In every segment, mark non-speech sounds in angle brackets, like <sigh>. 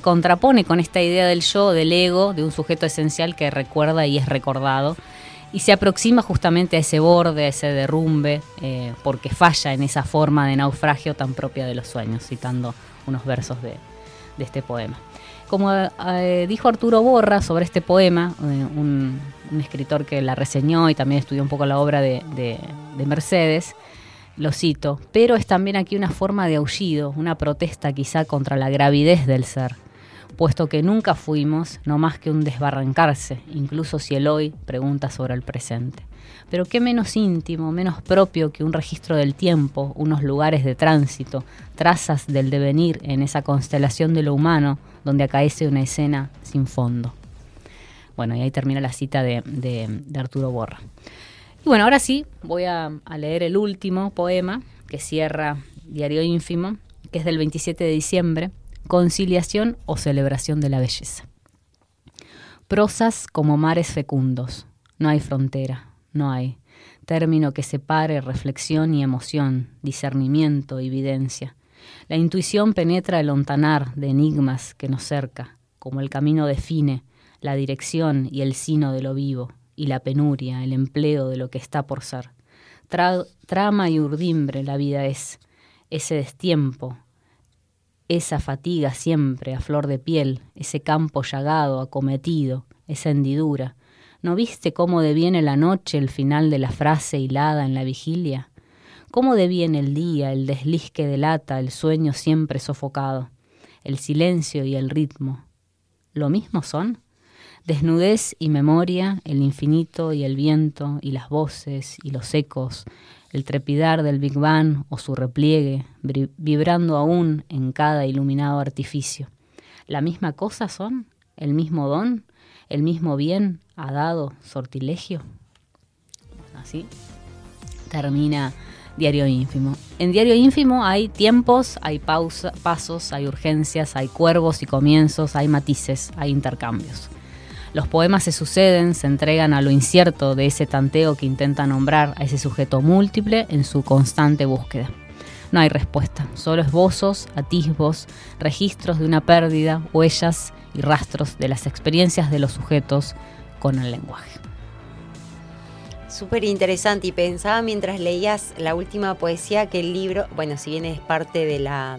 contrapone con esta idea del yo, del ego, de un sujeto esencial que recuerda y es recordado, y se aproxima justamente a ese borde, a ese derrumbe, eh, porque falla en esa forma de naufragio tan propia de los sueños, citando unos versos de, este poema. Como eh, dijo Arturo Borra sobre este poema, eh, un, escritor que la reseñó y también estudió un poco la obra de Mercedes, lo cito, pero es también aquí una forma de aullido, una protesta quizá contra la gravidez del ser puesto que nunca fuimos no más que un desbarrancarse, incluso si el hoy pregunta sobre el presente. Pero qué menos íntimo, menos propio que un registro del tiempo, unos lugares de tránsito, trazas del devenir en esa constelación de lo humano donde acaece una escena sin fondo. Bueno, y ahí termina la cita de, Arturo Borra. Y bueno, ahora sí, voy a, a leer el último poema que cierra Diario Ínfimo, que es del 27 de diciembre, conciliación o celebración de la belleza. Prosas como mares fecundos, no hay frontera, no hay término que separe reflexión y emoción, discernimiento, evidencia. La intuición penetra el ontanar de enigmas que nos cerca, como el camino define la dirección y el sino de lo vivo, y la penuria, el empleo de lo que está por ser. trama y urdimbre la vida es, ese destiempo, esa fatiga siempre a flor de piel, ese campo llagado, acometido, esa hendidura. ¿No viste cómo deviene la noche el final de la frase hilada en la vigilia? ¿Cómo deviene el día, el desliz que delata el sueño siempre sofocado? El silencio y el ritmo. ¿Lo mismo son? Desnudez y memoria, el infinito y el viento, y las voces y los ecos, el trepidar del Big Bang o su repliegue, vibrando aún en cada iluminado artificio. ¿La misma cosa son? ¿El mismo don? ¿El mismo bien ha dado sortilegio? Así termina Diario Ínfimo. En Diario Ínfimo hay tiempos, hay pasos, hay urgencias, hay cuervos y comienzos, hay matices, hay intercambios. Los poemas se suceden, se entregan a lo incierto de ese tanteo que intenta nombrar a ese sujeto múltiple en su constante búsqueda. No hay respuesta, solo esbozos, atisbos, registros de una pérdida, huellas y rastros de las experiencias de los sujetos con el lenguaje. Súper interesante y pensaba mientras leías la última poesía que el libro, bueno, si bien es parte de la...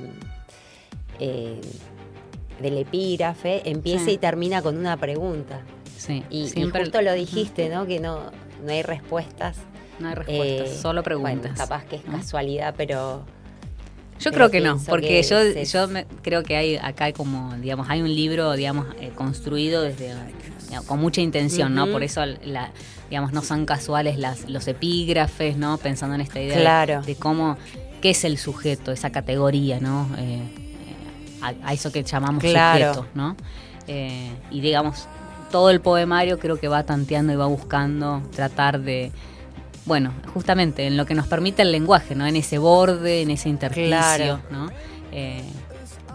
Eh, del epígrafe empieza y termina con una pregunta. Sí, y, siempre justo lo dijiste, ¿no? Que no, no hay respuestas. No hay respuestas, eh, solo preguntas. capaz que es casualidad, pero... Yo creo que no, porque yo, yo creo que hay acá como, digamos, hay un libro, digamos, eh, construido desde con mucha intención, ¿no? Por eso, la, digamos, no son casuales las, los epígrafes, ¿no? Pensando en esta idea de, cómo, qué es el sujeto, esa categoría, ¿no? Eh, a, eso que llamamos sujeto, ¿no? Eh, y digamos, todo el poemario creo que va tanteando y va buscando tratar de, bueno, justamente en lo que nos permite el lenguaje, ¿no? En ese borde, en ese intersticio, ¿no? Eh,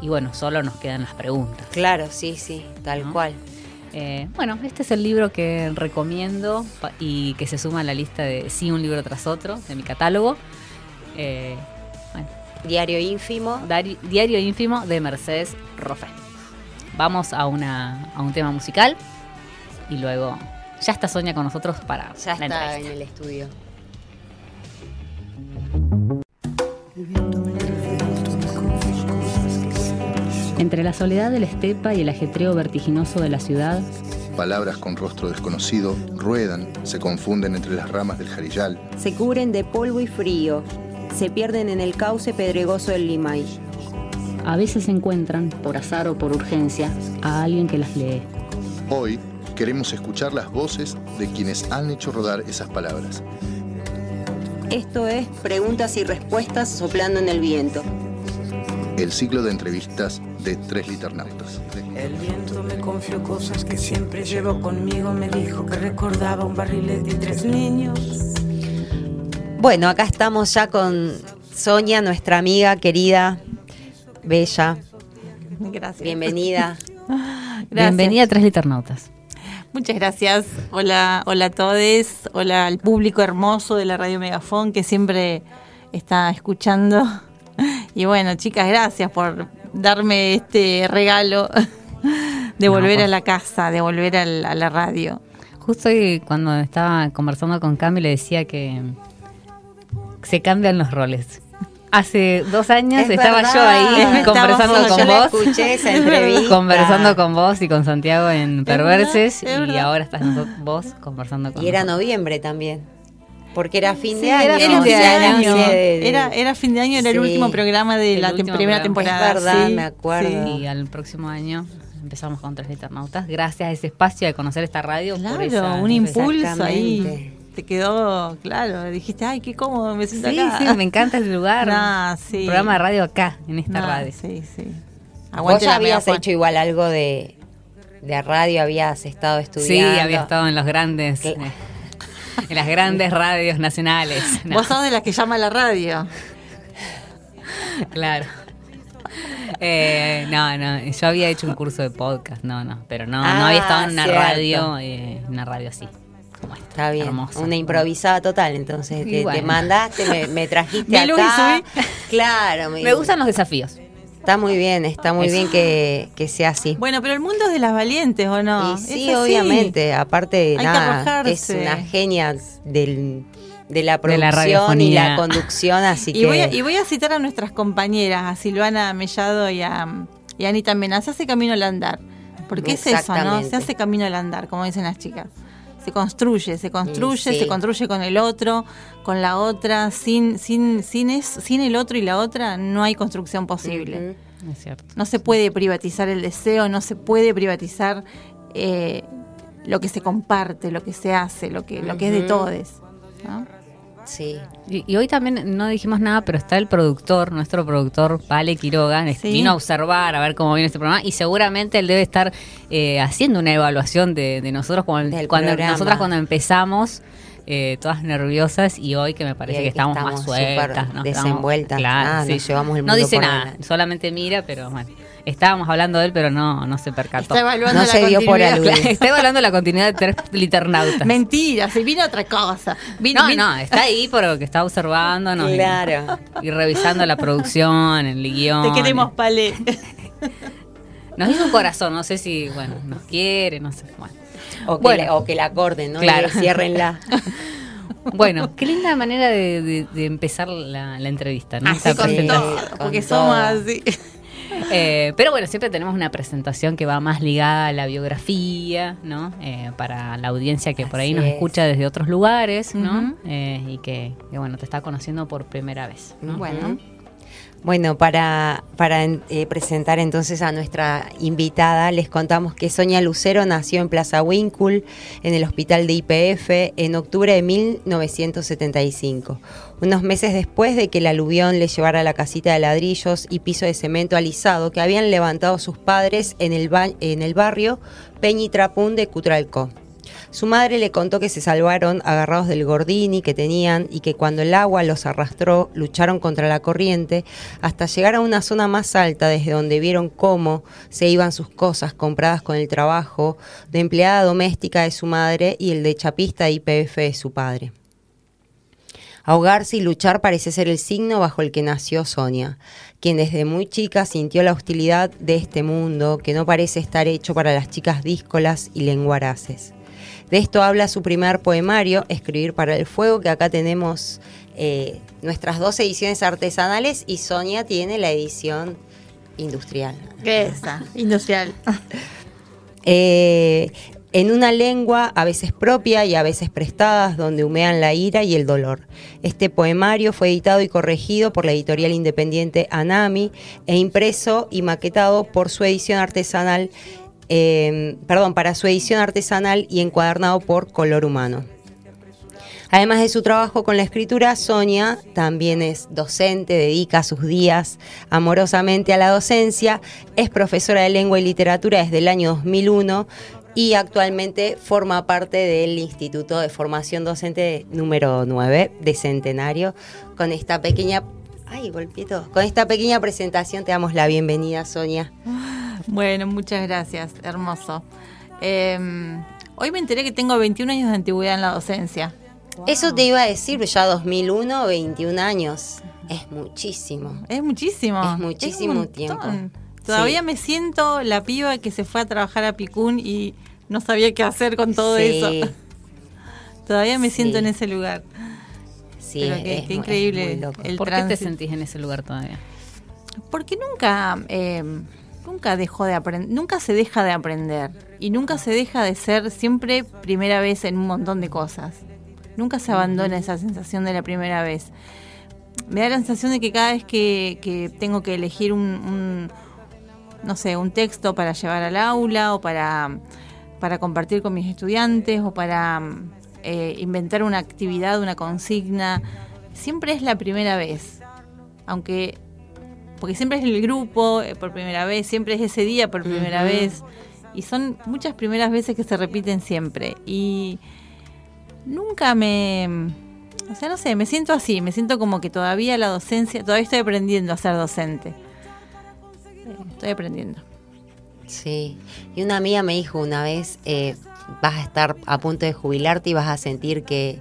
y bueno, solo nos quedan las preguntas. Claro, sí, sí, tal cual. Eh, bueno, este es el libro que recomiendo y que se suma a la lista de Sí, un libro tras otro de mi catálogo. Diario Ínfimo. Diario Ínfimo de Mercedes Rofe. Vamos a, una, a un tema musical y luego ya está Sonia con nosotros para ya está en el estudio. Entre la soledad de la estepa y el ajetreo vertiginoso de la ciudad, palabras con rostro desconocido ruedan, se confunden entre las ramas del jarillal. Se cubren de polvo y frío, se pierden en el cauce pedregoso del Limay. A veces encuentran, por azar o por urgencia, a alguien que las lee. Hoy queremos escuchar las voces de quienes han hecho rodar esas palabras. Esto es Preguntas y Respuestas soplando en el viento. El ciclo de entrevistas de Tres Liternautas. El viento me confió cosas que siempre llevo conmigo. Me dijo que recordaba un barril de tres niños bueno, acá estamos ya con Sonia, nuestra amiga querida, bella. Gracias. Bienvenida. <laughs> Bienvenida a Tres Liternautas. Muchas gracias. Hola, hola a todos. Hola al público hermoso de la Radio Megafón que siempre está escuchando. <laughs> Y bueno, chicas, gracias por, darme este regalo <laughs> de No, volver pues. a la casa, de volver al- a la radio. Justo hoy cuando estaba conversando con Cami le decía que se cambian los roles. Hace dos años Es estaba verdad. yo ahí Estamos- conversando con vos. escuché esa entrevista. Conversando con vos y con Santiago en Perverses verdad, es y verdad. ahora estás vos conversando con Y era nosotros. noviembre también. Porque era fin Sí, de año. era Era fin de año. Era, era fin de año, era el último programa de El la tem- primera programa. temporada. Es verdad, sí, me acuerdo. sí. Y al próximo año empezamos con Tres Liternautas. Gracias a ese espacio de conocer esta radio. por Claro, esa- un impulso ahí. Te quedó, claro, dijiste, ay, qué cómodo me siento Sí, acá. sí, me encanta el lugar. <laughs> Nah, sí. Un programa de radio acá, en esta Nah, radio. Sí, sí. Vos ya habías hecho igual algo de, de radio, habías estado Sí, estudiando. había estado en los grandes, eh, en las grandes <laughs> radios nacionales. No, <laughs> Vos sos de las que llama la radio. claro. Eh, no, no, yo había hecho un curso de podcast, no, no, pero no, no Ah, había estado en una cierto. radio, eh, una radio así, Está bien. hermosa. Una improvisada total, entonces. Te, te bueno. mandaste, me, me trajiste <laughs> Me acá. hizo, Claro, Me gustan los desafíos. Está muy bien, está muy Eso. bien que, que sea así. Bueno, pero el mundo es de las valientes, ¿o no? y sí, Es obviamente. Aparte Hay nada, es una genia del, de la De producción la y la conducción, así Y que. voy, a, y voy a citar a nuestras compañeras, a Silvana Mellado y a, y a Anita Mena. Se hace camino al andar. Porque es eso, ¿no? Se hace camino al andar, como dicen las chicas. Se construye, se construye, sí. se construye con el otro, con la otra. Sin, sin, sin, es, sin el otro y la otra no hay construcción posible. Ujú. Es cierto. No se puede privatizar el deseo, no se puede privatizar eh, lo que se comparte, lo que se hace, lo que, lo que es de Ujú. todos. ¿no? Sí. Y, y hoy también no dijimos nada, pero está el productor, nuestro productor, Vale Quiroga, Sí. vino a observar, a ver cómo viene este programa y seguramente él debe estar eh, haciendo una evaluación de, de nosotros cuando, Del cuando nosotras cuando empezamos. eh, todas nerviosas y hoy que me parece que estamos, estamos más sueltas, ¿no? desenvueltas. Claro, Ah, sí. nos llevamos el no dice por nada, solamente mira, pero bueno, estábamos hablando de él, pero no, no se percató. Está evaluando No la se dio por aludido. Está evaluando la continuidad de tres liternautas. Mentira, se vino otra cosa. Vino- No, vino- no, está ahí porque está observando ¿no? Claro. y revisando la producción, el guion. Te queremos, Pale. <laughs> Nos hizo un corazón, no sé si, bueno, nos quiere, no sé. Bueno, O que, Bueno. la, o que la corten, ¿no? Claro. Ciérrenla. <laughs> Bueno, <laughs> qué linda manera de, de- de empezar la, la entrevista, ¿no? Así Esta con todo, con porque todo. somos así. Eh, pero bueno, siempre tenemos una presentación que va más ligada a la biografía, ¿no? Eh, para la audiencia que por ahí Así nos es. escucha desde otros lugares, ¿no? Eh, y que, que, bueno, te está conociendo por primera vez. ¿no? Bueno. Bueno, para, eh, presentar entonces a nuestra invitada, les contamos que Sonia Lucero nació en Plaza Winkle, en el hospital de IPF, en octubre de 1975. Unos meses después de que el aluvión le llevara la casita de ladrillos y piso de cemento alisado que habían levantado sus padres en el, ba- en el barrio Peñitrapún de Cutralcó. Su madre le contó que se salvaron agarrados del gordini que tenían y que cuando el agua los arrastró lucharon contra la corriente hasta llegar a una zona más alta desde donde vieron cómo se iban sus cosas compradas con el trabajo de empleada doméstica de su madre y el de chapista de IPF de su padre. Ahogarse y luchar parece ser el signo bajo el que nació Sonia, quien desde muy chica sintió la hostilidad de este mundo que no parece estar hecho para las chicas díscolas y lenguaraces. De esto habla su primer poemario, Escribir para el Fuego, que acá tenemos eh, nuestras dos ediciones artesanales y Sonia tiene la edición industrial. ¿Qué es esa? Industrial. <laughs> Eh, en una lengua a veces propia y a veces prestadas, donde humean la ira y el dolor. Este poemario fue editado y corregido por la editorial independiente Anami e impreso y maquetado por su edición artesanal, eh, perdón, para su edición artesanal y encuadernado por Color Humano. Además de su trabajo con la escritura, Sonia también es docente, dedica sus días amorosamente a la docencia, es profesora de lengua y literatura desde el año 2001 y actualmente forma parte del Instituto de Formación Docente número 9 de Centenario. Con esta pequeña... Ay, golpeé todo. Con esta pequeña presentación te damos la bienvenida, Sonia. Bueno, muchas gracias. Hermoso. Eh, hoy me enteré que tengo 21 años de antigüedad en la docencia. Eso te iba a decir, ya 2001, 21 años. Es muchísimo. Es muchísimo. Es muchísimo tiempo. Todavía Sí. me siento la piba que se fue a trabajar a Picún y no sabía qué hacer con todo Sí, eso. <laughs> Todavía me siento en ese lugar. Sí, Pero es- qué- es qué mu- es increíble muy loco. el ¿Por qué te sentís en ese lugar todavía? Porque nunca, eh, nunca dejó de aprender, nunca se deja de aprender y nunca se deja de ser siempre primera vez en un montón de cosas. Nunca se abandona esa sensación de la primera vez. Me da la sensación de que cada vez que, que tengo que elegir un, un, no sé, un texto para llevar al aula o para, para compartir con mis estudiantes o para eh, inventar una actividad, una consigna, siempre es la primera vez. Aunque porque siempre es el grupo eh, por primera vez, siempre es ese día por primera vez. Y son muchas primeras veces que se repiten siempre. Y nunca me... O sea, no sé, me siento así, me siento como que todavía la docencia, todavía estoy aprendiendo a ser docente. Eh, Estoy aprendiendo. Sí, y una amiga me dijo una vez, eh, vas a estar a punto de jubilarte y vas a sentir que,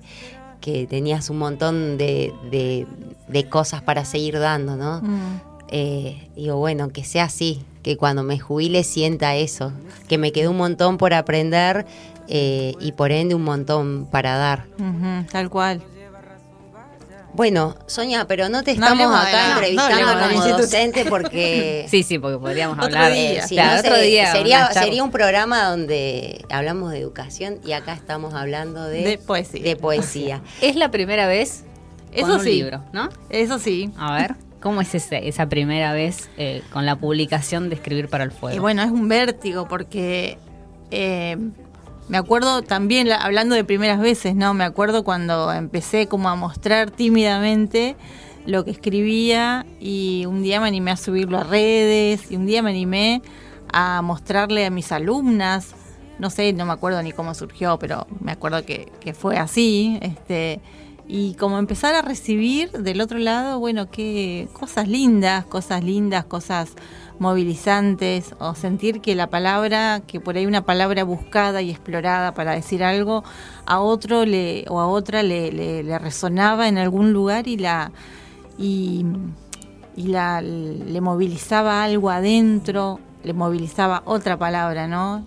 que tenías un montón de, de- de cosas para seguir dando, ¿no? Mm. Eh, digo, bueno, que sea así, que cuando me jubile sienta eso, que me quedó un montón por aprender eh, y por ende un montón para dar. Tal cual. Bueno, Sonia, pero no te estamos acá no, entrevistando no como docente porque... <laughs> Sí, sí, porque podríamos Otro hablar. día. Eh, si Claro, no, otro se- día. sería, un programa donde hablamos de educación y acá estamos hablando de, De poesía. de poesía. <laughs> Es la primera vez con Eso un sí. libro, ¿no? Eso sí. A ver, ¿cómo es ese- esa primera vez eh, con la publicación de Escribir para el Fuego? Y bueno, es un vértigo porque eh, me acuerdo también, la- hablando de primeras veces, ¿no? Me acuerdo cuando empecé como a mostrar tímidamente lo que escribía y un día me animé a subirlo a redes y un día me animé a mostrarle a mis alumnas, no sé, no me acuerdo ni cómo surgió, pero me acuerdo que, que fue así, este, y como empezar a recibir del otro lado, bueno, qué cosas lindas, cosas lindas, cosas movilizantes, o sentir que la palabra, que por ahí una palabra buscada y explorada para decir algo, a otro le, o a otra le, le- le resonaba en algún lugar y la y, y la, le movilizaba algo adentro, le movilizaba otra palabra, ¿no?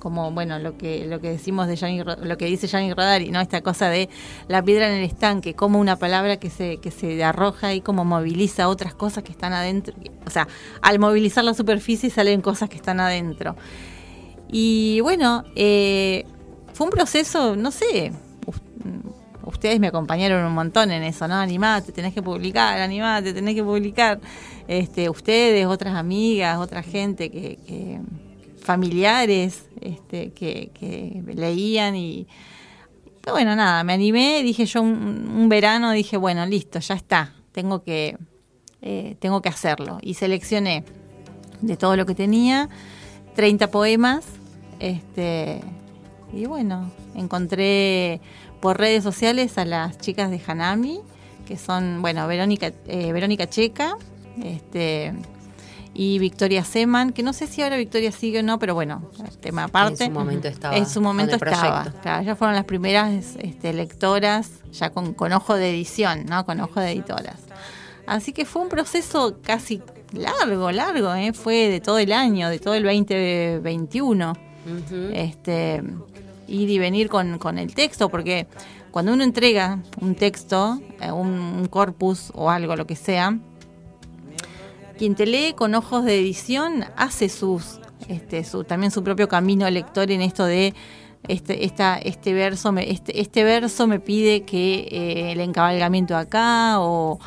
Como bueno lo que lo que decimos de Gianni lo que dice Gianni Rodari, ¿no? Esta cosa de la piedra en el estanque, como una palabra que se que se arroja y como moviliza otras cosas que están adentro, o sea, al movilizar la superficie salen cosas que están adentro. Y bueno, eh, fue un proceso, no sé, ustedes me acompañaron un montón en eso, ¿no? Animate, tenés que publicar, animate, tenés que publicar. Este, ustedes, otras amigas, otra gente que, que- familiares, este, que, que leían y pero bueno, nada, me animé, dije yo un, verano, dije, bueno, listo, ya está, tengo que, eh, tengo que hacerlo. Y seleccioné de todo lo que tenía 30 poemas, este, y bueno, encontré por redes sociales a las chicas de Hanami, que son, bueno, Verónica, eh, Verónica Checa, este, y Victoria Seman, que no sé si ahora Victoria sigue o no, pero bueno, tema aparte. En su momento estaba En su momento estaba. Claro, ellas fueron las primeras este, lectoras, ya con, con ojo de edición, ¿no? Con ojo de editoras. Así que fue un proceso casi largo, largo, ¿eh? Fue de todo el año, de todo el 2021 Ujú. este, ir y venir con, con el texto, porque cuando uno entrega un texto, eh, un, un corpus o algo, lo que sea, quien te lee con ojos de edición hace sus, este, su, también su propio camino lector en esto de este, esta, este verso, me, este, este verso me pide que eh, el encabalgamiento acá o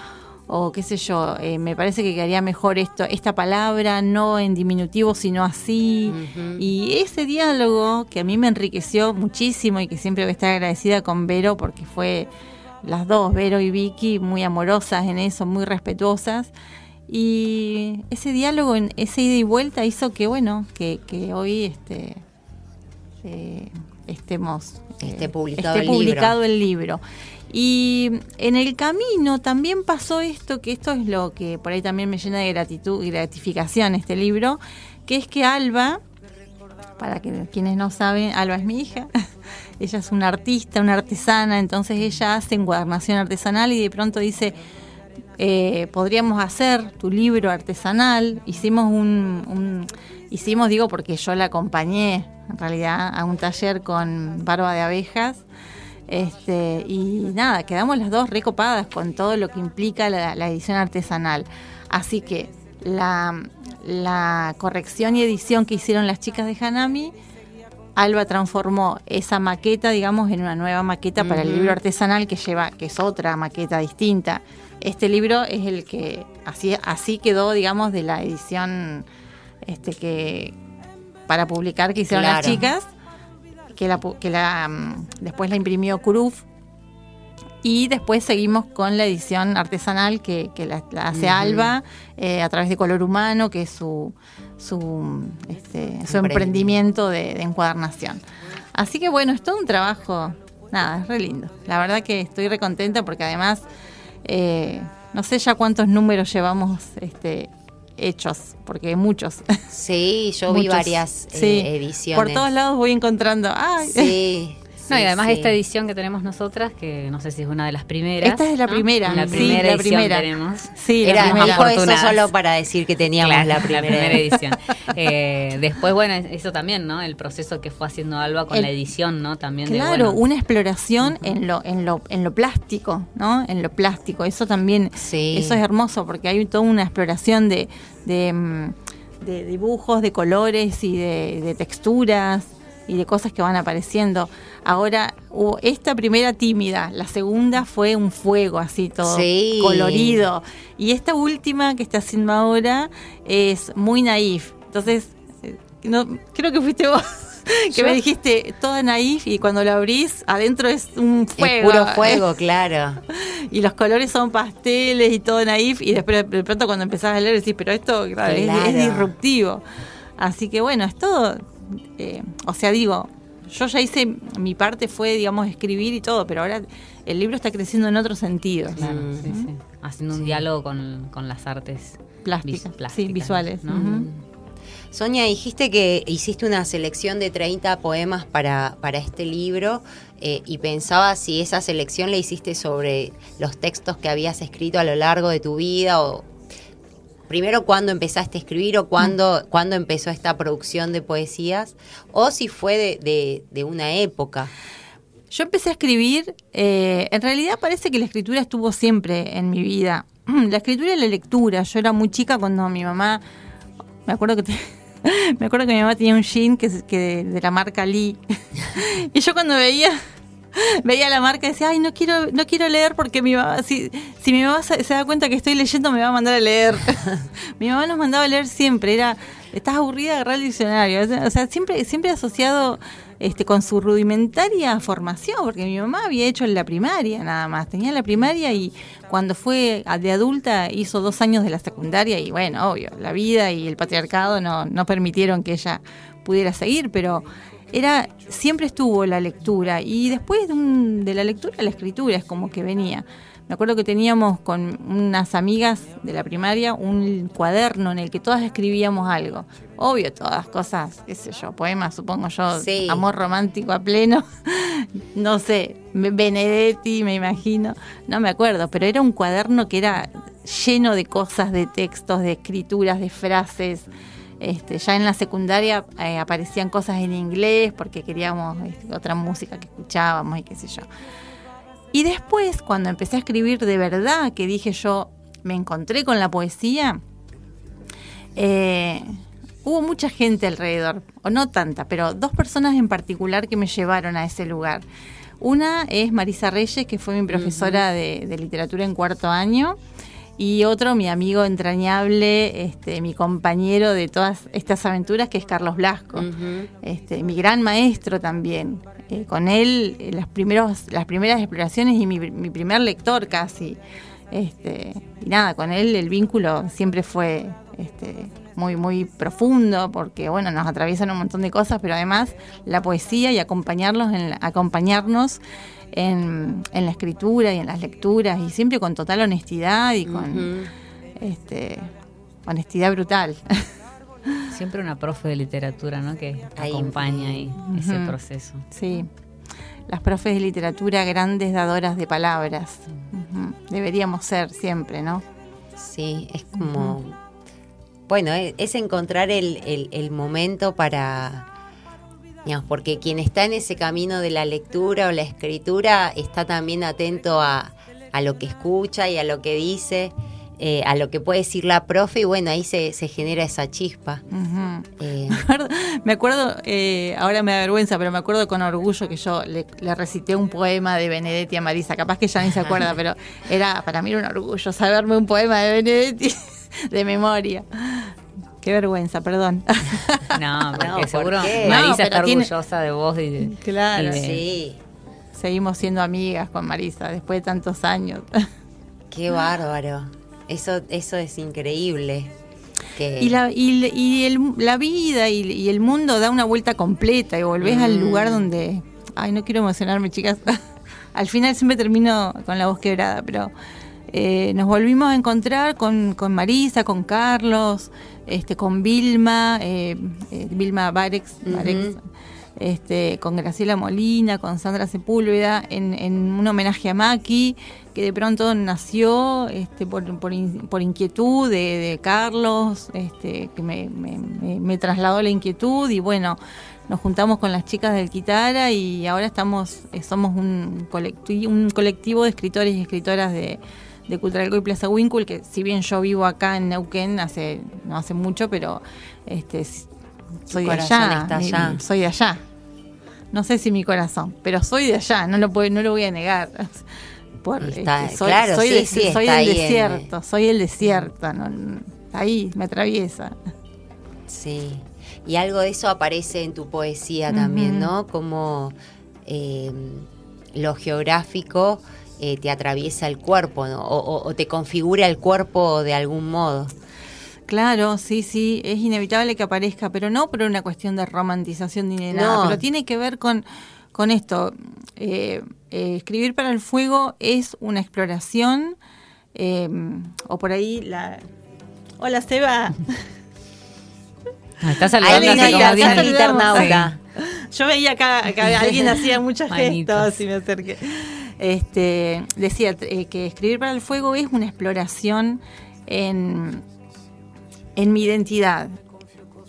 o qué sé yo, eh, me parece que quedaría mejor esto, esta palabra, no en diminutivo, sino así. Y ese diálogo que a mí me enriqueció muchísimo y que siempre voy a estar agradecida con Vero porque fue las dos, Vero y Vicky, muy amorosas en eso, muy respetuosas. Y ese diálogo, ese ida y vuelta hizo que, bueno, que, que hoy este, eh, estemos... eh, Esté publicado esté el libro. el libro. Y en el camino también pasó esto, que esto es lo que por ahí también me llena de gratitud y gratificación este libro, que es que Alba, para que quienes no saben, Alba es mi hija, <laughs> ella es una artista, una artesana, entonces ella hace encuadernación artesanal y de pronto dice, eh, podríamos hacer tu libro artesanal. Hicimos un, un- hicimos, digo, porque yo la acompañé en realidad a un taller con barba de abejas. Este, y nada, quedamos las dos recopadas con todo lo que implica la, la edición artesanal. Así que la, la corrección y edición que hicieron las chicas de Hanami, Alba transformó esa maqueta, digamos, en una nueva maqueta para el libro artesanal que lleva, que es otra maqueta distinta. Este libro es el que así, así quedó, digamos, de la edición este que para publicar que hicieron las chicas, que la, que la mm, después la imprimió Cruf y después seguimos con la edición artesanal que, que la, la hace. Alba eh, a través de Color Humano, que es su, su, este, su Emprendimiento. de, de encuadernación. Así que bueno, es todo un trabajo, nada, es re lindo. La verdad que estoy re contenta porque además, eh, no sé ya cuántos números llevamos este, hechos, porque muchos. Sí, yo vi <laughs> varias eh, Sí. ediciones. Por todos lados voy encontrando. Ay, Sí. <laughs> No, y sí, además sí. esta edición que tenemos nosotras, que no sé si es una de las primeras. Esta es la ¿no? primera, La sí, primera la edición primera. tenemos. Sí, la Era, primera. dijo eso solo para decir que teníamos Claro, la primera, edición. <laughs> Eh, después, bueno, eso también, ¿no? El proceso que fue haciendo Alba con El- la edición, ¿no? También de, Claro, bueno, una exploración en lo, en lo, en lo plástico, ¿no? En lo plástico. Eso también, Sí. eso es hermoso porque hay toda una exploración de, de, mm, de dibujos, de colores y de, de texturas y de cosas que van apareciendo. Ahora, hubo esta primera tímida, la segunda fue un fuego así todo Sí. colorido. Y esta última que está haciendo ahora es muy naif. Entonces, eh, no, creo que fuiste vos. <laughs> Que Yo- me dijiste toda naif y cuando lo abrís adentro es un Es fuego. puro fuego, claro. <laughs> Y los colores son pasteles y todo naif y después de pronto cuando empezás a leer decís, pero esto claro, es- es, disruptivo. Así que bueno, es todo, eh, o sea, digo, yo ya hice, mi parte fue, digamos, escribir y todo, pero ahora el libro está creciendo en otro sentido. Claro, Mm. sí, sí. Haciendo un diálogo con, con las artes Plásticas, vis- sí, plásticas, visuales. ¿no? Ujú. Sonia, dijiste que hiciste una selección de 30 poemas para, para este libro eh, y pensaba si esa selección la hiciste sobre los textos que habías escrito a lo largo de tu vida o primero cuándo empezaste a escribir o cuándo, cuándo empezó esta producción de poesías o si fue de, de- de una época. Yo empecé a escribir, eh, en realidad parece que la escritura estuvo siempre en mi vida. <clears throat> La escritura y la lectura. Yo era muy chica cuando mi mamá, me acuerdo que te- <laughs> me acuerdo que mi mamá tenía un jean que, que de, de la marca Lee. <laughs> y yo cuando veía <laughs> veía la marca decía, ay, no quiero no quiero leer porque mi mamá, si, si mi mamá se, se da cuenta que estoy leyendo me va a mandar a leer. <laughs> mi mamá nos mandaba a leer siempre, era, estás aburrida, agarrar el diccionario. O sea, siempre, siempre asociado este, con su rudimentaria formación, porque mi mamá había hecho la primaria nada más, tenía la primaria y cuando fue de adulta hizo dos años de la secundaria y bueno, obvio, la vida y el patriarcado no, no permitieron que ella pudiera seguir, pero era siempre estuvo la lectura y después de, un- de la lectura la escritura es como que venía. Me acuerdo que teníamos con unas amigas de la primaria un cuaderno en el que todas escribíamos algo. Obvio, todas cosas, qué sé yo, poemas, supongo yo, Sí. amor romántico a pleno. <laughs> no sé, Benedetti, me imagino. No me acuerdo, pero era un cuaderno que era lleno de cosas, de textos, de escrituras, de frases. Este, ya en la secundaria eh, aparecían cosas en inglés porque queríamos este, otra música que escuchábamos y qué sé yo. Y después, cuando empecé a escribir de verdad, que dije yo, me encontré con la poesía, eh, hubo mucha gente alrededor, o no tanta, pero dos personas en particular que me llevaron a ese lugar. Una es Marisa Reyes, que fue mi profesora de, de literatura en cuarto año, y otro, mi amigo entrañable, este, mi compañero de todas estas aventuras, que es Carlos Blasco este, mi gran maestro también. Eh, con él, eh, las, primeros, las primeras exploraciones y mi, mi primer lector casi. Este, y nada, con él el vínculo siempre fue este, muy, muy profundo, porque bueno, nos atraviesan un montón de cosas, pero además la poesía y acompañarlos en la- acompañarnos en, en la escritura y en las lecturas, y siempre con total honestidad y con este, honestidad brutal. <laughs> Siempre una profe de literatura, ¿no? Que Ahí, acompaña ahí ese proceso. Sí, las profes de literatura grandes dadoras de palabras. Deberíamos ser siempre, ¿no? Sí, es como... Bueno, es, encontrar el, el- el momento para... Digamos, porque quien está en ese camino de la lectura o la escritura está también atento a, a lo que escucha y a lo que dice, eh, a lo que puede decir la profe y bueno, ahí se, se genera esa chispa. Eh, <laughs> Me acuerdo, me acuerdo, eh, ahora me da vergüenza, pero me acuerdo con orgullo que yo le, le recité un poema de Benedetti a Marisa. Capaz que ya ni se acuerda, <laughs> pero era para mí era un orgullo saberme un poema de Benedetti <laughs> de memoria. Qué vergüenza, perdón. No, porque No, ¿por seguro qué? Marisa No, está tiene- orgullosa de vos y de, Claro. y de- sí, Seguimos siendo amigas con Marisa después de tantos años. <laughs> qué bárbaro. Eso, eso es increíble. Que, Y la, y, y el- la vida y, y el mundo da una vuelta completa y volvés al Mm. lugar donde... Ay, no quiero emocionarme, chicas. <laughs> al final siempre termino con la voz quebrada, pero eh, nos volvimos a encontrar con, con Marisa, con Carlos, este, con Vilma, eh, eh, Vilma Barex, Barex, este, con Graciela Molina, con Sandra Sepúlveda, en, en un homenaje a Maki, que de pronto nació este, por, por, in- por inquietud de, de Carlos, este, que me, me- me- trasladó la inquietud y bueno, nos juntamos con las chicas del Quitara y ahora estamos, somos un, colectivo, un colectivo de escritores y escritoras de, de Culturalco y Plaza Winkle, que si bien yo vivo acá en Neuquén hace, no hace mucho, pero este, soy de allá, está mi- allá. soy de allá. No sé si mi corazón, pero soy de allá, no lo, puedo, no lo voy a negar. <laughs> Por, Está- este, soy, claro, soy sí, de- sí, soy está del ahí en- desierto, soy el desierto, no- ahí me atraviesa. Sí, y algo de eso aparece en tu poesía también. ¿no? Como eh, lo geográfico eh, te atraviesa el cuerpo, ¿no? O, o- o te configura el cuerpo de algún modo. Claro, sí, sí, es inevitable que aparezca, pero no por una cuestión de romantización ni de No. nada, pero tiene que ver con, con esto. Eh, eh, escribir para el fuego es una exploración, eh, o por ahí la... Hola, Seba. <laughs> Ah, Está saludando así como acá internauta. Yo veía acá que alguien hacía muchos Manitos. gestos y me acerqué. Este, decía eh, que escribir para el fuego es una exploración en, en mi identidad.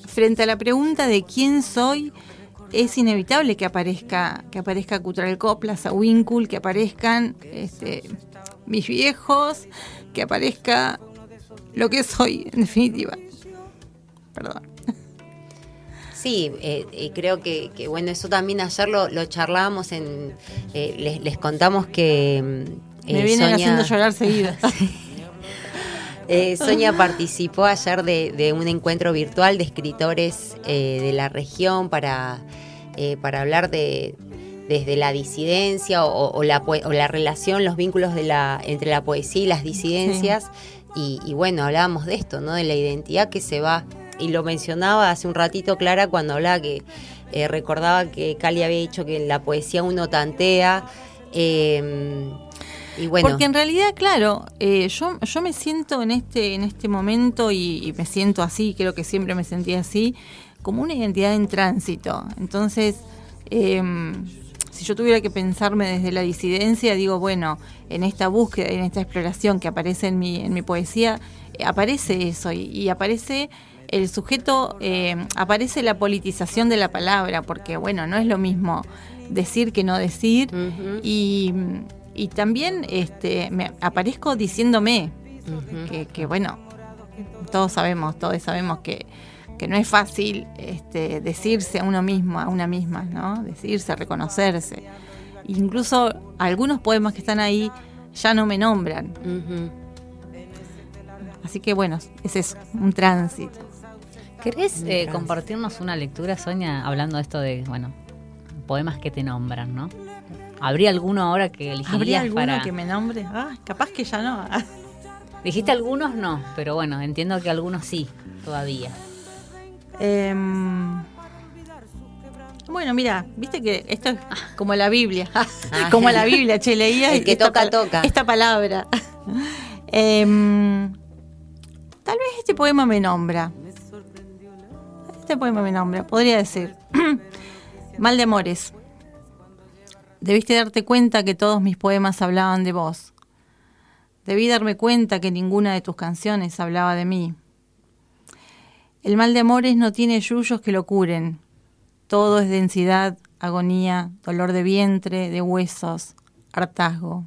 Frente a la pregunta de quién soy, es inevitable que aparezca, que aparezca Cutralcó, Plaza Winkle, que aparezcan este, mis viejos, que aparezca lo que soy, en definitiva. Perdón. Sí, eh, eh, creo que, que, bueno, eso también ayer lo, lo charlábamos en, eh, les, les contamos que mm, Me eh, vienen Sonia- haciendo llorar seguido. <laughs> Eh, Sonia participó ayer de, de un encuentro virtual de escritores eh, de la región para, eh, para hablar de desde la disidencia o, o la, o la relación, los vínculos de la, entre la poesía y las disidencias. Y, y bueno, hablábamos de esto, ¿no? De la identidad que se va. Y lo mencionaba hace un ratito Clara cuando hablaba que eh, recordaba que Cali había dicho que en la poesía uno tantea. eh, y bueno, Porque en realidad, claro, eh, yo, yo me siento en este, en este momento y, y me siento así, creo que siempre me sentí así, como una identidad en tránsito. Entonces, eh, si yo tuviera que pensarme desde la disidencia, digo, bueno, en esta búsqueda, en esta exploración que aparece en mi, en mi poesía, eh, aparece eso y, y aparece el sujeto, eh, aparece la politización de la palabra, porque bueno, no es lo mismo decir que no decir y, y también este, me aparezco diciéndome que, que, bueno, todos sabemos, todos sabemos que, que no es fácil este, decirse a uno mismo, a una misma, ¿no? Decirse, reconocerse. Incluso algunos poemas que están ahí ya no me nombran. Así que bueno, es eso, un tránsito. ¿Querés eh, compartirnos una lectura, Soña, hablando de esto de, bueno, poemas que te nombran, ¿no? ¿Habría alguno ahora que elegirías ¿Habría alguno para...? que me nombre? Ah, capaz que ya no. <laughs> Dijiste algunos no, pero bueno, entiendo que algunos sí, todavía. Em, bueno, mira, viste que esto es como la Biblia, <laughs> como la Biblia, che, leía <laughs> El que esta toca, toca. esta palabra. Em, tal vez este poema me nombra. Este poema me nombra, podría decir. <clears throat> Mal de amores. Debiste darte cuenta que todos mis poemas hablaban de vos. Debí darme cuenta que ninguna de tus canciones hablaba de mí. El mal de amores no tiene yuyos que lo curen. Todo es densidad, agonía, dolor de vientre, de huesos, hartazgo.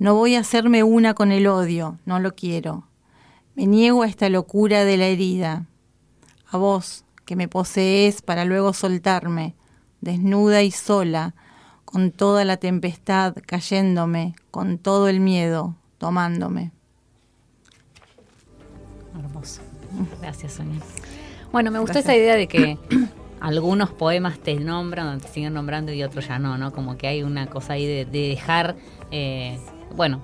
No voy a hacerme una con el odio, no lo quiero. Me niego a esta locura de la herida. A vos, que me posees para luego soltarme, desnuda y sola, con toda la tempestad cayéndome, con todo el miedo tomándome. Hermoso. Gracias, Sonia. Bueno, me gustó esa idea de que <clears throat> algunos poemas te nombran, te siguen nombrando y otros ya no, ¿no? Como que hay una cosa ahí de, dejar, eh, bueno,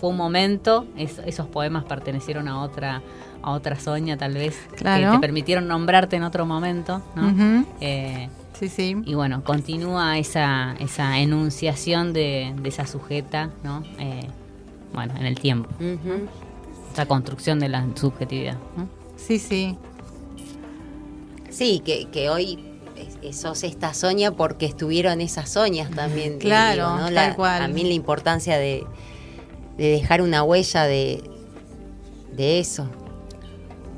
fue un momento, esos poemas pertenecieron a otra a otra Sonia tal vez, que te permitieron nombrarte en otro momento, ¿no? Eh, sí, sí. Y bueno, continúa esa, esa enunciación de, esa sujeta, ¿no? Eh, bueno, en el tiempo. Esa construcción de la subjetividad. Sí, sí. Sí, que, que hoy sos esta Sonia porque estuvieron esas Soñas también. Claro, ¿no? tal cual. También la importancia de, de dejar una huella de, de eso.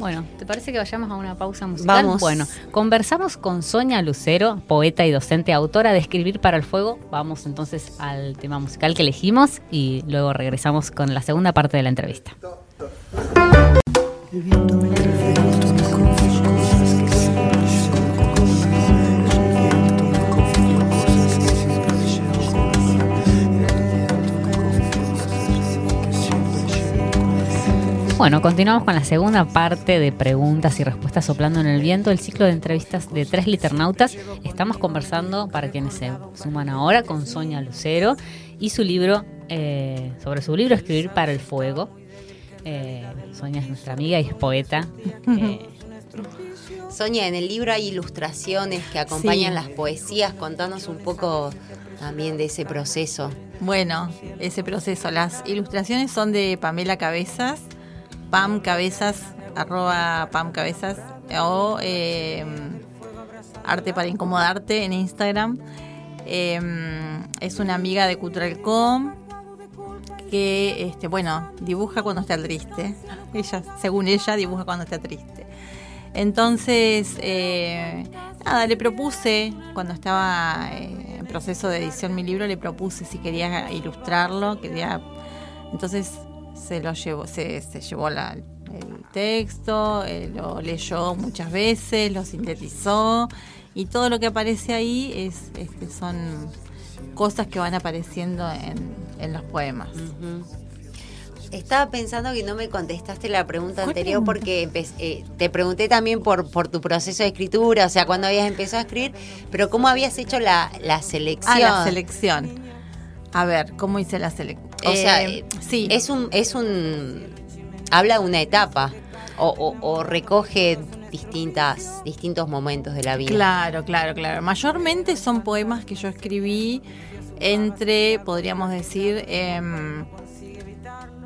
Bueno, ¿te parece que vayamos a una pausa musical? Vamos. Bueno, conversamos con Sonia Lucero, poeta y docente, autora de Escribir para el Fuego. Vamos entonces al tema musical que elegimos y luego regresamos con la segunda parte de la entrevista. Bueno, continuamos con la segunda parte de preguntas y respuestas soplando en el viento, el ciclo de entrevistas de tres liternautas. Estamos conversando, para quienes se suman ahora, con Sonia Lucero y su libro, eh, sobre su libro Escribir para el Fuego. Eh, Sonia es nuestra amiga y es poeta. Eh, <laughs> Sonia, en el libro hay ilustraciones que acompañan las poesías. Contanos un poco también de ese proceso. Bueno, ese proceso. Las ilustraciones son de Pamela Cabezas Pam Cabezas, arroba Pam Cabezas, o em, Arte para Incomodarte en Instagram. Em, es una amiga de Culturalcom que, este, bueno, dibuja cuando está triste. <laughs> Ella, según ella, dibuja cuando está triste. Entonces, eh, nada, le propuse, cuando estaba eh, en proceso de edición mi libro, le propuse si quería ilustrarlo, quería... Entonces se lo llevó, se, llevó el texto, eh, lo leyó muchas veces, lo sintetizó y todo lo que aparece ahí es, este, son cosas que van apareciendo en, los poemas. Estaba pensando que no me contestaste la pregunta anterior porque eh, te pregunté también por, por tu proceso de escritura, o sea, cuando habías empezado a escribir, pero cómo habías hecho la, la selección. Ah, la selección. A ver, ¿cómo hice la selección? O sea, eh, sí. Es un, es un. Habla de una etapa. O, recoge distintas, distintos momentos de la vida. Claro, claro, claro. Mayormente son poemas que yo escribí entre, podríamos decir,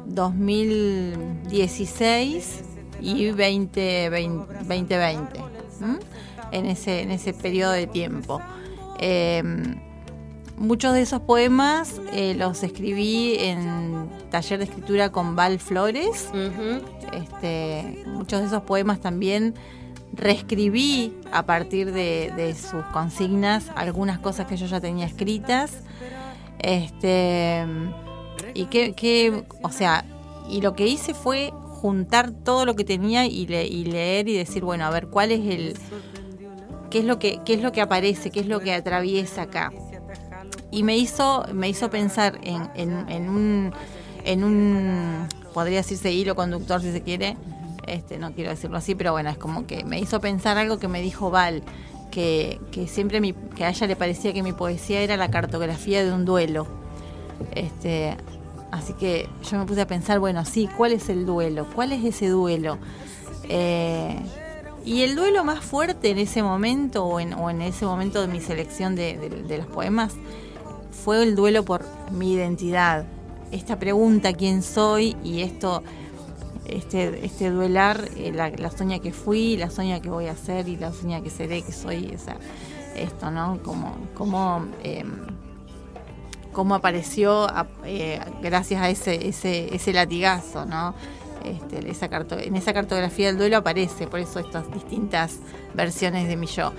2016 y 2020, en, ese, en ese periodo de tiempo. Em, Muchos de esos poemas eh, los escribí en taller de escritura con Val Flores. este, muchos de esos poemas también reescribí a partir de, sus consignas algunas cosas que yo ya tenía escritas. Este, y que, o sea, y lo que hice fue juntar todo lo que tenía y, y leer y decir, bueno, a ver, cuál es el qué es lo que qué es lo que aparece, qué es lo que atraviesa acá y me hizo, me hizo pensar en, en, un, en un, podría decirse hilo conductor si se quiere, este, no quiero decirlo así, pero bueno, es como que me hizo pensar algo que me dijo Val, que, que siempre mi, que a ella le parecía que mi poesía era la cartografía de un duelo. Este, así que yo me puse a pensar, bueno, sí, ¿cuál es el duelo? ¿Cuál es ese duelo? Eh, y el duelo más fuerte en ese momento o en, o en ese momento de mi selección de, de los poemas fue el duelo por mi identidad. Esta pregunta, quién soy, y esto, este, este duelar, eh, la, la, soña que fui, la soña que voy a ser y la soña que seré, que soy, o esto, ¿no? Como, como, em, cómo apareció eh, gracias a ese, ese, ese latigazo, ¿no? Este, esa en esa cartografía del duelo aparece, por eso estas distintas versiones de mi yo.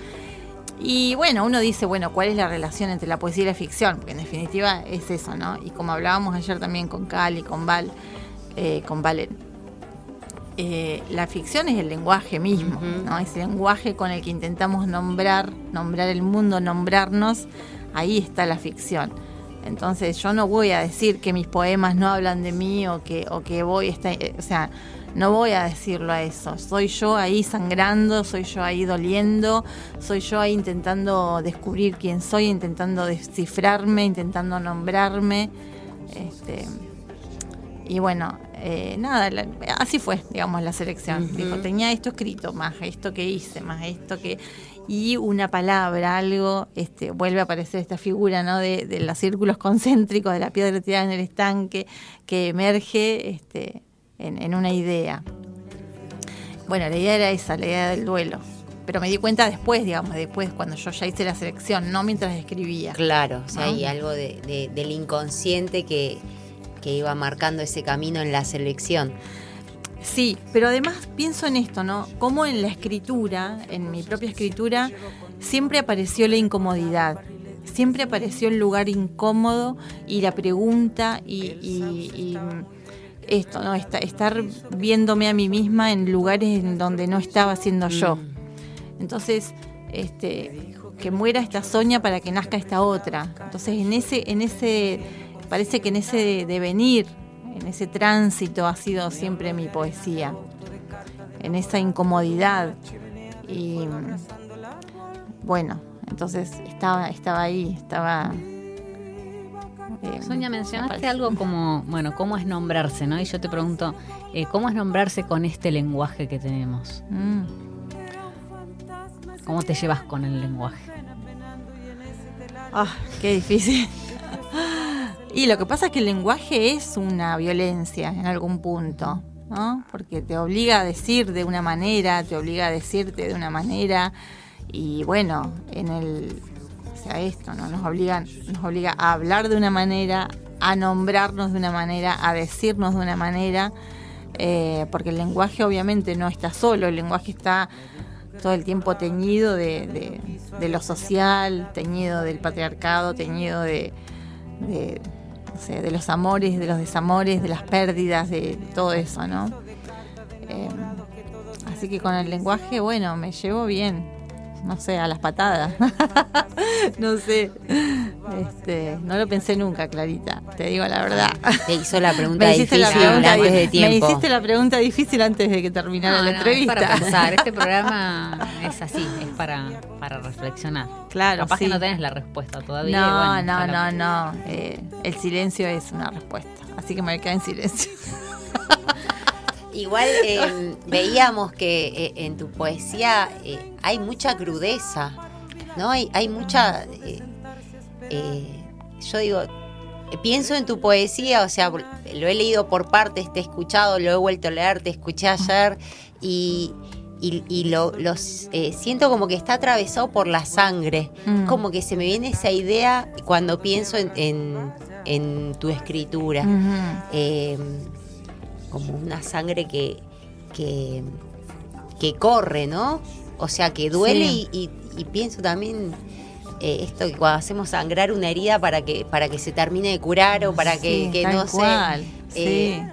Y bueno, uno dice, bueno, ¿cuál es la relación entre la poesía y la ficción? Porque en definitiva es eso, ¿no? Y como hablábamos ayer también con Cal y con Val, eh, con Valen, eh, la ficción es el lenguaje mismo, ¿no? Ese lenguaje con el que intentamos nombrar, nombrar el mundo, nombrarnos, ahí está la ficción. Entonces yo no voy a decir que mis poemas no hablan de mí o que, o que voy, a eh, o sea, no voy a decirlo a eso. Soy yo ahí sangrando, soy yo ahí doliendo, soy yo ahí intentando descubrir quién soy, intentando descifrarme, intentando nombrarme. Este, y bueno, eh, nada, así fue, digamos, la selección. Dijo, tenía esto escrito, más esto que hice, más esto que y una palabra, algo, este, vuelve a aparecer esta figura ¿no? de, los círculos <laughs> concéntricos de la piedra tirada en el estanque que emerge este, en, una idea. Bueno, la idea era esa, la idea del duelo. Pero me di cuenta después, digamos, después, cuando yo ya hice la selección, no mientras escribía. Claro, o sea, hay algo del inconsciente que, que iba marcando ese camino en la selección. Sí, pero además pienso en esto, ¿no? Como en la escritura, en mi propia escritura, siempre apareció la incomodidad, siempre apareció el lugar incómodo y la pregunta y, esto, ¿no? estar viéndome a mí misma en lugares en donde no estaba siendo yo. Mm. Entonces, este, que muera esta Soña para que nazca esta otra. Entonces, en ese, en ese, parece que en ese devenir en ese tránsito ha sido siempre mi poesía, en esa incomodidad. Y bueno, entonces estaba, estaba ahí, estaba... Eh, Sonia, mencionaste algo como, bueno, ¿cómo es nombrarse? ¿no? Y yo te pregunto, eh, ¿cómo es nombrarse con este lenguaje que tenemos? Mm. ¿Cómo te llevas con el lenguaje? Ah, qué difícil. Y lo que pasa es que el lenguaje es una violencia en algún punto, ¿no? Porque te obliga a decir de una manera, te obliga a decirte de una manera, y bueno, en el. Esto, ¿no? Nos obliga, nos obliga a hablar de una manera, a nombrarnos de una manera, a decirnos de una manera, eh, porque el lenguaje obviamente no está solo, el lenguaje está todo el tiempo teñido de, lo social, teñido del patriarcado, teñido de, de los amores, de los desamores, de las pérdidas, de todo eso, ¿no? Eh, así que con el lenguaje, bueno, me llevo bien no sé, a las patadas. <laughs> no sé. Este, no lo pensé nunca, Clarita, te digo la verdad. Te hizo la pregunta difícil antes de tiempo. Me hiciste la pregunta difícil antes de que terminara la entrevista. Es para pensar, este <laughs> programa es así, es para, para reflexionar. Claro, Capaz que no tenés la respuesta todavía. No, no, no, no. Eh, el silencio es una respuesta. Así que me quedar en silencio. <laughs> Igual em, veíamos que eh, en tu poesía eh, hay mucha crudeza, ¿no? Hay, hay mucha... Eh, yo digo, pienso en tu poesía, o sea, lo he leído por partes, te he escuchado, lo he vuelto a leer, te escuché ayer y, y, lo, siento como que está atravesado por la sangre. Mm. Como que se me viene esa idea cuando pienso en, en, tu escritura como una sangre que, que, corre, ¿no? O sea, que duele y, pienso también eh, esto que cuando hacemos sangrar una herida para que para que se termine de curar o para que, no se... Eh,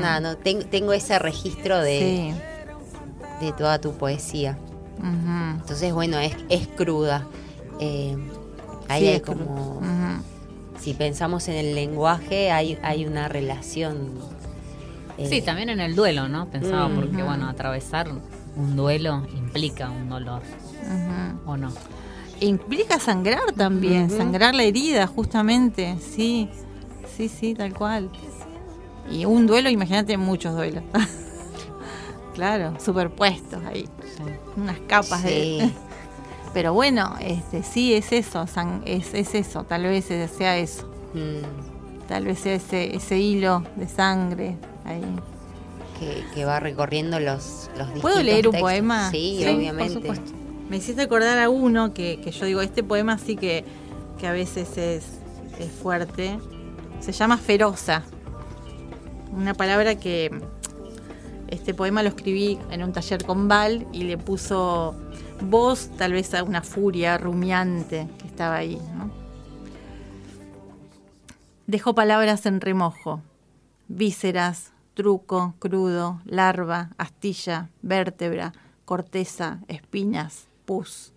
Nada, no, tengo ese registro de, de toda tu poesía. Entonces, bueno, es, es cruda. Eh, ahí hay como... Si pensamos en el lenguaje, hay, hay una relación sí, eh, también en el duelo, ¿no? Pensaba, porque bueno, atravesar un duelo implica un dolor, ¿o no? Implica sangrar también, sangrar la herida, justamente, sí, sí, sí, tal cual. Y un duelo, imagínate muchos duelos. <laughs> claro, superpuestos ahí, unas capas de... <laughs> Pero bueno, este, sí es eso, es, es eso, tal vez sea eso. Mm. Tal vez sea ese, ese hilo de sangre, que, va recorriendo los, los ¿Puedo leer un poema? Sí, obviamente. Me hiciste acordar a uno que, yo digo, este poema sí que, que a veces es, es fuerte. Se llama feroza. Una palabra que este poema lo escribí en un taller con Val y le puso voz tal vez a una furia rumiante que estaba ahí. ¿no? Dejó palabras en remojo, vísceras, truco, crudo, larva, astilla, vértebra, corteza, espinas, pus.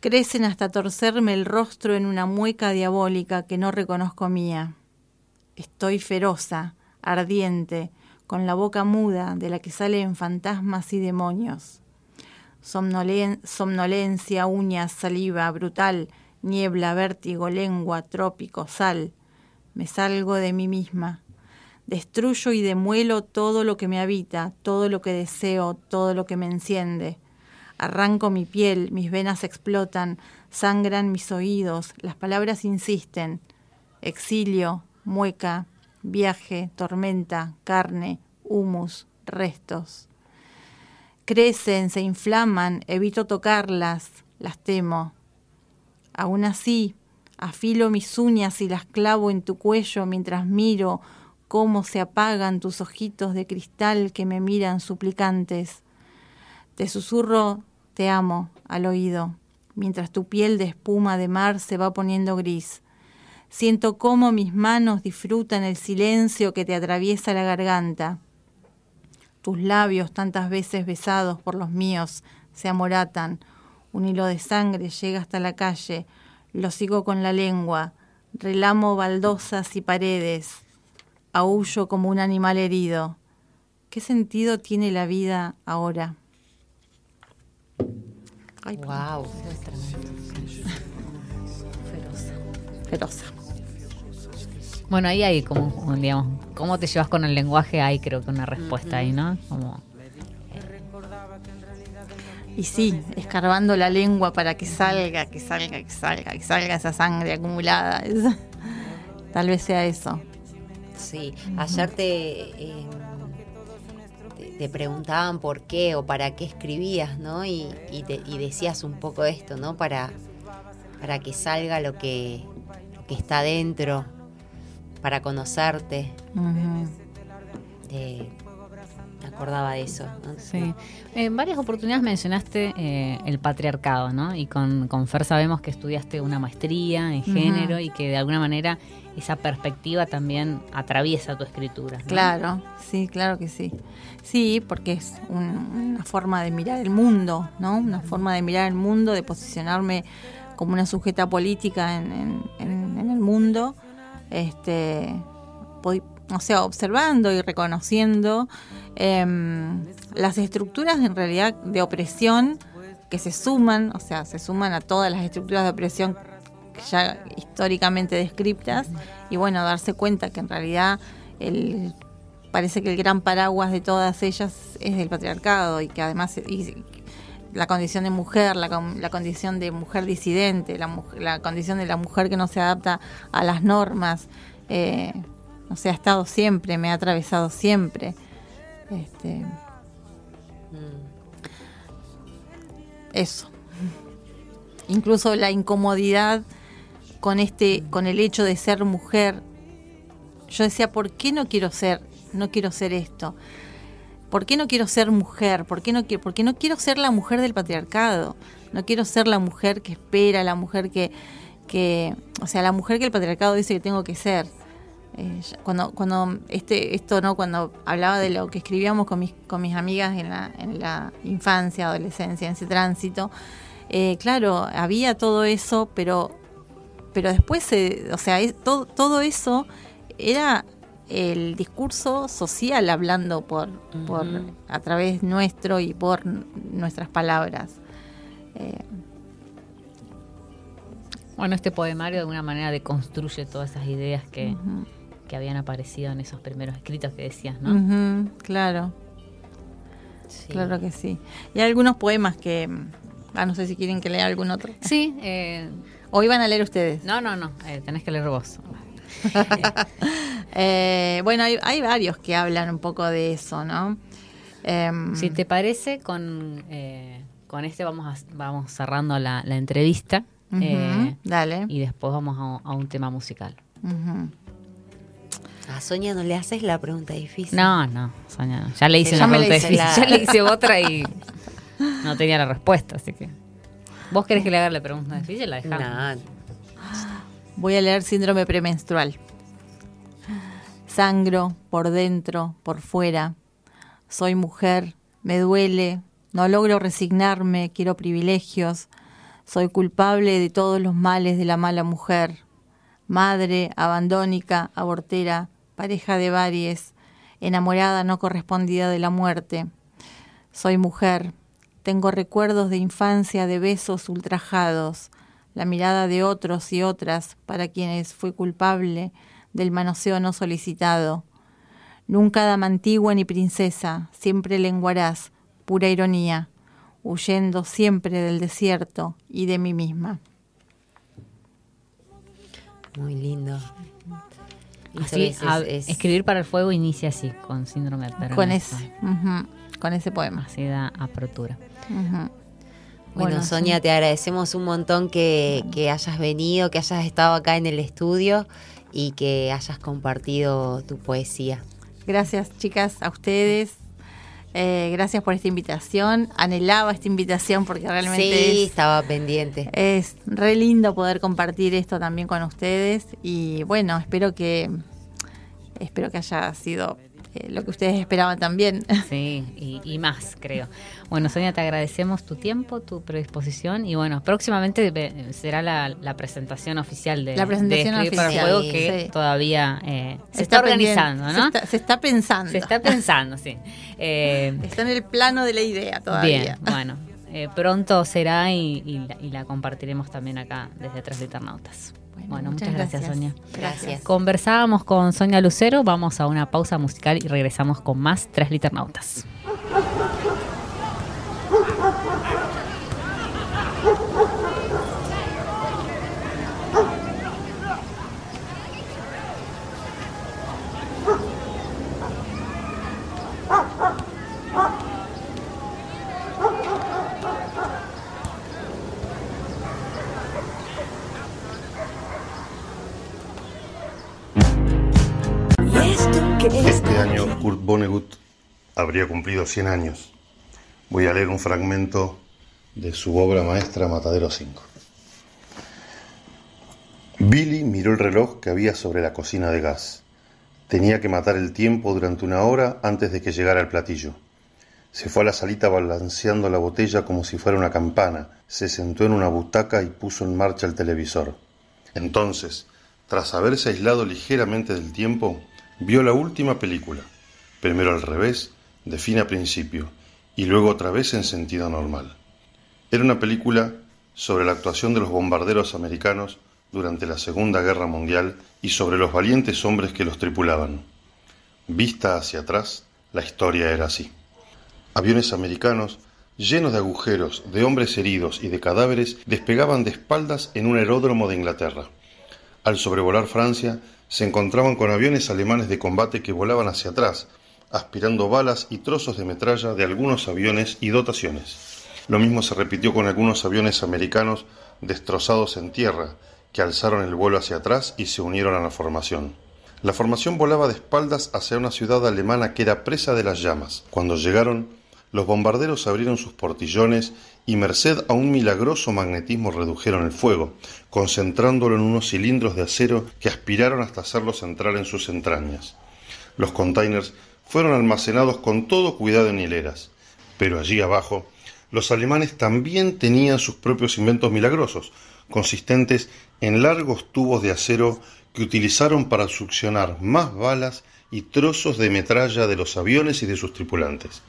Crecen hasta torcerme el rostro en una mueca diabólica que no reconozco mía. Estoy feroza, ardiente, con la boca muda de la que salen fantasmas y demonios. Somnolen somnolencia, uñas, saliva, brutal, niebla, vértigo, lengua, trópico, sal. Me salgo de mí misma. Destruyo y demuelo todo lo que me habita, todo lo que deseo, todo lo que me enciende. Arranco mi piel, mis venas explotan, sangran mis oídos, las palabras insisten. Exilio, mueca, viaje, tormenta, carne, humus, restos. Crecen, se inflaman, evito tocarlas, las temo. Aún así, afilo mis uñas y las clavo en tu cuello mientras miro cómo se apagan tus ojitos de cristal que me miran suplicantes. Te susurro, te amo, al oído, mientras tu piel de espuma de mar se va poniendo gris. Siento cómo mis manos disfrutan el silencio que te atraviesa la garganta. Tus labios, tantas veces besados por los míos, se amoratan. Un hilo de sangre llega hasta la calle. Lo sigo con la lengua. Relamo baldosas y paredes. Aullo como un animal herido. ¿Qué sentido tiene la vida ahora? Ay, wow. Feroza. Feroza. Bueno, ahí hay como, digamos, cómo te llevas con el lenguaje, hay creo que una respuesta ahí, ¿no? Como, Y sí, escarbando la lengua para que salga, que salga, que salga, que salga esa sangre acumulada. Tal vez sea eso. Sí, ayer te, eh, te, te preguntaban por qué o para qué escribías, ¿no? Y, y, te- y decías un poco esto, ¿no? Para, para que salga lo que, lo que está dentro, para conocerte. Ujú. Eh, me acordaba de eso. ¿no? Sí. En varias oportunidades mencionaste eh, el patriarcado, ¿no? Y con, con Fer sabemos que estudiaste una maestría en género y que de alguna manera esa perspectiva también atraviesa tu escritura. ¿no? Claro, sí, claro que sí. Sí, porque es un- una forma de mirar el mundo, ¿no? Una forma de mirar el mundo, de posicionarme como una sujeta política en, en- en- en el mundo, este, o sea, observando y reconociendo em, las estructuras en realidad de opresión que se suman, o sea, se suman a todas las estructuras de opresión ya históricamente descriptas y bueno, darse cuenta que en realidad el, parece que el gran paraguas de todas ellas es el patriarcado y que además la condición de mujer, la, la condición de mujer disidente, la, la condición de la mujer que no se adapta a las normas, eh, no sé, ha estado siempre, me ha atravesado siempre. Este, Mm. eso. Incluso la incomodidad con este, con el hecho de ser mujer. Yo decía, ¿por qué no quiero ser, no quiero ser esto? ¿Por qué no quiero ser mujer? ¿Por qué no quiero, porque no quiero ser la mujer del patriarcado? No quiero ser la mujer que espera, la mujer que, que, o sea, la mujer que el patriarcado dice que tengo que ser. Eh, cuando, cuando este, esto no, cuando hablaba de lo que escribíamos con mis, con mis amigas en la, en la infancia, adolescencia, en ese tránsito, eh, claro, había todo eso, pero, pero después, se- o sea, es- todo, todo eso era el discurso social hablando por, por a través nuestro y por nuestras palabras. Eh, Bueno, este poemario de alguna manera deconstruye todas esas ideas que, que habían aparecido en esos primeros escritos que decías, ¿no? claro. Sí. Claro que sí. Y hay algunos poemas que. Ah, no sé si quieren que lea algún otro. Sí, <laughs> eh, O iban a leer ustedes. no, no, no, eh, tenés que leer vos. <laughs> Eh, bueno, hay, hay varios que hablan un poco de eso, ¿no? Em, Si te parece, con, eh, con este vamos, a- vamos cerrando la, la entrevista eh, Dale. y después vamos a, a un tema musical. A Sonia no le haces la pregunta difícil. No, no, Sonia, ya le hice Sí, una pregunta difícil, la- ya le hice <laughs> otra y no tenía la respuesta, así que. ¿Vos querés que le haga la pregunta difícil? La dejamos. Nah, Voy a leer síndrome premenstrual. Sangro por dentro, por fuera. Soy mujer, me duele, no logro resignarme, quiero privilegios. Soy culpable de todos los males de la mala mujer. Madre, abandónica, abortera, pareja de varies, enamorada no correspondida de la muerte. Soy mujer, tengo recuerdos de infancia de besos ultrajados, la mirada de otros y otras para quienes fui culpable del manoseo no solicitado. Nunca dama antigua ni princesa, siempre lenguaraz, pura ironía, huyendo siempre del desierto y de mí misma. muy lindo. Así, eso es- a- es- escribir para el fuego inicia así, con síndrome de Con Perneso. ese, con ese poema. Así da apertura. Bueno, Bueno, Sonia, sí. te agradecemos un montón que, que hayas venido, que hayas estado acá en el estudio y que hayas compartido tu poesía. Gracias, chicas, a ustedes. Eh, gracias por esta invitación. Anhelaba esta invitación porque realmente Sí, es, estaba pendiente. es re lindo poder compartir esto también con ustedes. Y bueno, espero que espero que haya sido eh, lo que ustedes esperaban también. <laughs> Sí, y, y más, creo. Bueno, Sonia, te agradecemos tu tiempo, tu predisposición y bueno, próximamente será la, la presentación oficial de, La presentación de para el Fuego que sí. todavía eh, se está, organizando, ¿no? Se está, se está pensando. Se está pensando, sí. <laughs> Eh, Está en el plano de la idea todavía. bien, bueno, pronto será y, y la, y la compartiremos también acá desde Tres Liternautas. Bueno, muchas, gracias, Sonia. Gracias. Conversábamos con Sonia Lucero, vamos a una pausa musical y regresamos con más Tres Liternautas. Habría cumplido 100 años. Voy a leer un fragmento de su obra maestra Matadero 5. Billy miró el reloj que había sobre la cocina de gas. Tenía que matar el tiempo durante una hora antes de que llegara el platillo. Se fue a la salita balanceando la botella como si fuera una campana, se sentó en una butaca y puso en marcha el televisor. Entonces, tras haberse aislado ligeramente del tiempo, vio la última película, primero al revés, de fin a principio, y luego otra vez en sentido normal. Era una película sobre la actuación de los bombarderos americanos durante la Segunda Guerra Mundial y sobre los valientes hombres que los tripulaban. Vista hacia atrás, la historia era así. Aviones americanos, llenos de agujeros, de hombres heridos y de cadáveres, despegaban de espaldas en un aeródromo de Inglaterra. Al sobrevolar Francia, se encontraban con aviones alemanes de combate que volaban hacia atrás, aspirando balas y trozos de metralla de algunos aviones y dotaciones. Lo mismo se repitió con algunos aviones americanos destrozados en tierra, que alzaron el vuelo hacia atrás y se unieron a la formación. La formación volaba de espaldas hacia una ciudad alemana que era presa de las llamas. Cuando llegaron, los bombarderos abrieron sus portillones y merced a un milagroso magnetismo redujeron el fuego, concentrándolo en unos cilindros de acero que aspiraron hasta hacerlos entrar en sus entrañas. Los containers fueron almacenados con todo cuidado en hileras, pero allí abajo los alemanes también tenían sus propios inventos milagrosos, consistentes en largos tubos de acero que utilizaron para succionar más balas y trozos de metralla de los aviones y de sus tripulantes.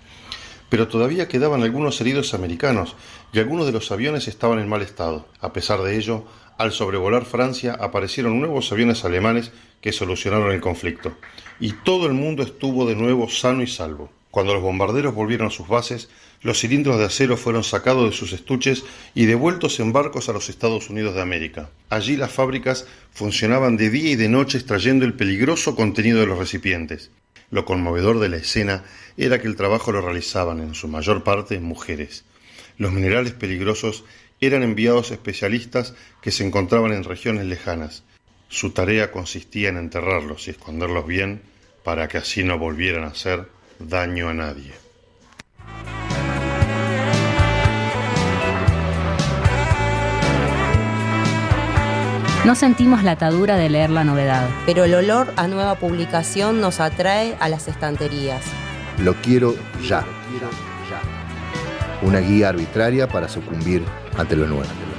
Pero todavía quedaban algunos heridos americanos y algunos de los aviones estaban en mal estado. A pesar de ello, al sobrevolar Francia aparecieron nuevos aviones alemanes que solucionaron el conflicto, y todo el mundo estuvo de nuevo sano y salvo. Cuando los bombarderos volvieron a sus bases, los cilindros de acero fueron sacados de sus estuches y devueltos en barcos a los Estados Unidos de América. Allí las fábricas funcionaban de día y de noche extrayendo el peligroso contenido de los recipientes. Lo conmovedor de la escena era que el trabajo lo realizaban en su mayor parte mujeres. Los minerales peligrosos eran enviados especialistas que se encontraban en regiones lejanas. Su tarea consistía en enterrarlos y esconderlos bien para que así no volvieran a hacer daño a nadie. No sentimos la atadura de leer la novedad. Pero el olor a nueva publicación nos atrae a las estanterías. Lo quiero ya. Una guía arbitraria para sucumbir ante lo nuevo.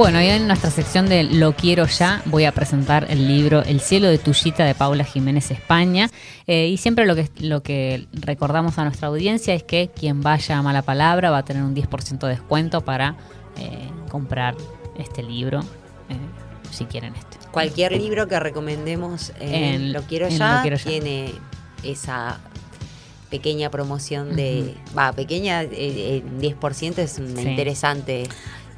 Bueno, y en nuestra sección de Lo quiero ya voy a presentar el libro El cielo de Tullita de Paula Jiménez España. Eh, y siempre lo que, lo que recordamos a nuestra audiencia es que quien vaya a Mala Palabra va a tener un 10% de descuento para eh, comprar este libro, eh, si quieren este. Cualquier libro que recomendemos en, Lo, quiero ya, tiene esa pequeña promoción de... Va, pequeña, eh, 10% es una interesante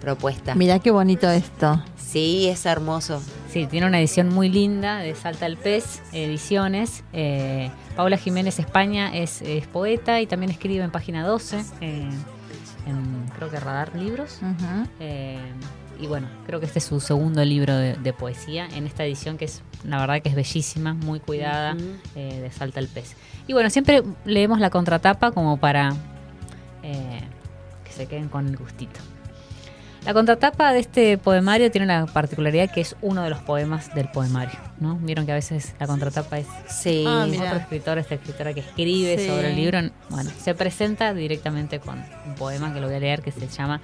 propuesta. Mirá qué bonito esto. Sí, es hermoso. Sí, tiene una edición muy linda de Salta el Pez, ediciones. Eh, Paula Jiménez España es, poeta y también escribe en página 12, eh, en creo que Radar Libros. Eh, y bueno, creo que este es su segundo libro de, poesía en esta edición que es, la verdad que es bellísima, muy cuidada, de Salta el Pez. Y bueno, siempre leemos la contratapa como para que se queden con el gustito. La contratapa de este poemario tiene la particularidad que es uno de los poemas del poemario, ¿no? Vieron que a veces la contratapa es sí. ah, otro escritor, esta escritora que escribe sobre el libro. Bueno, se presenta directamente con un poema que lo voy a leer que se llama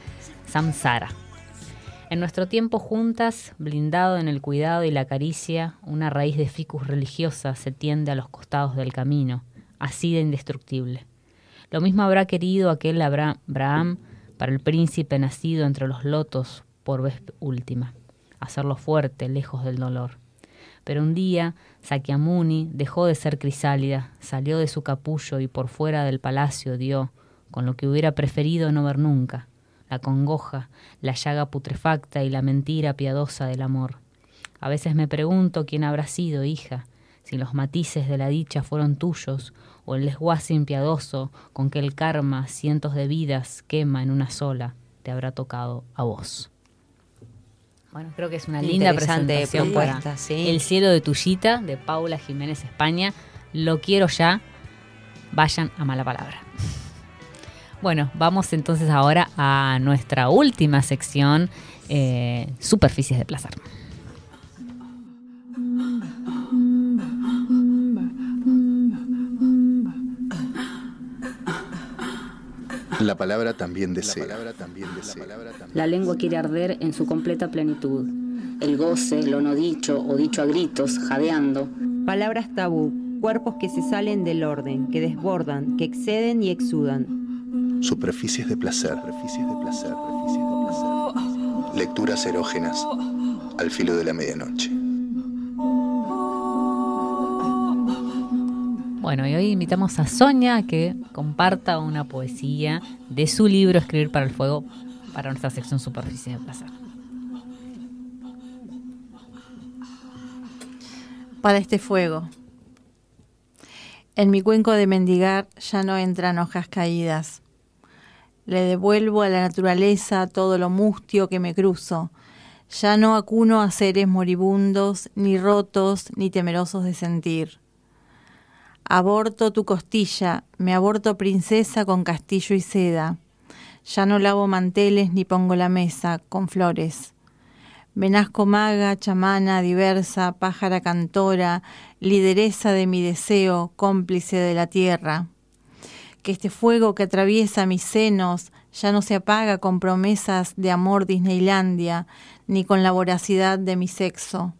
Samsara. En nuestro tiempo juntas, blindado en el cuidado y la caricia, una raíz de ficus religiosa se tiende a los costados del camino, así de indestructible. Lo mismo habrá querido aquel Abraham para el príncipe nacido entre los lotos por vez última, hacerlo fuerte, lejos del dolor. Pero un día Sakyamuni dejó de ser crisálida, salió de su capullo y por fuera del palacio dio, con lo que hubiera preferido no ver nunca, la congoja, la llaga putrefacta y la mentira piadosa del amor. A veces me pregunto quién habrá sido, hija, si los matices de la dicha fueron tuyos o el desguace impiadoso con que el karma cientos de vidas quema en una sola te habrá tocado a vos. Bueno, creo que es una linda presentación propuesta, El cielo de Tullita de Paula Jiménez España. Lo quiero ya. Vayan a mala palabra. Bueno, vamos entonces ahora a nuestra última sección, eh, superficies de placer. La palabra también desea. La lengua quiere arder en su completa plenitud. El goce, lo no dicho o dicho a gritos, jadeando. Palabras tabú, cuerpos que se salen del orden, que desbordan, que exceden y exudan. Superficies de placer. Superficies de placer. Superficies de placer. Lecturas erógenas al filo de la medianoche. Bueno, y hoy invitamos a Sonia a que comparta una poesía de su libro Escribir para el Fuego para nuestra sección Superficie de Placer. Para este fuego. En mi cuenco de mendigar ya no entran hojas caídas. Le devuelvo a la naturaleza todo lo mustio que me cruzo. Ya no acuno a seres moribundos, ni rotos, ni temerosos de sentir Aborto tu costilla, me aborto princesa con castillo y seda. Ya no lavo manteles ni pongo la mesa con flores. Me nazco maga, chamana, diversa, pájara cantora, lideresa de mi deseo, cómplice de la tierra. Que este fuego que atraviesa mis senos ya no se apaga con promesas de amor Disneylandia, ni con la voracidad de mi sexo.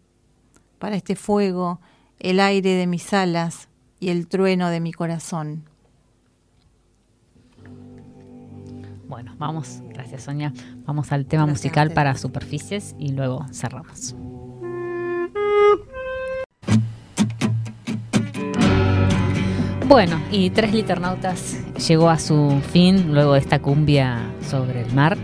Para este fuego, el aire de mis alas, y el trueno de mi corazón. Bueno, vamos, gracias Sonia, vamos al tema musical para superficies y luego cerramos. Bueno, y Tres Liternautas llegó a su fin luego de esta cumbia sobre el mar.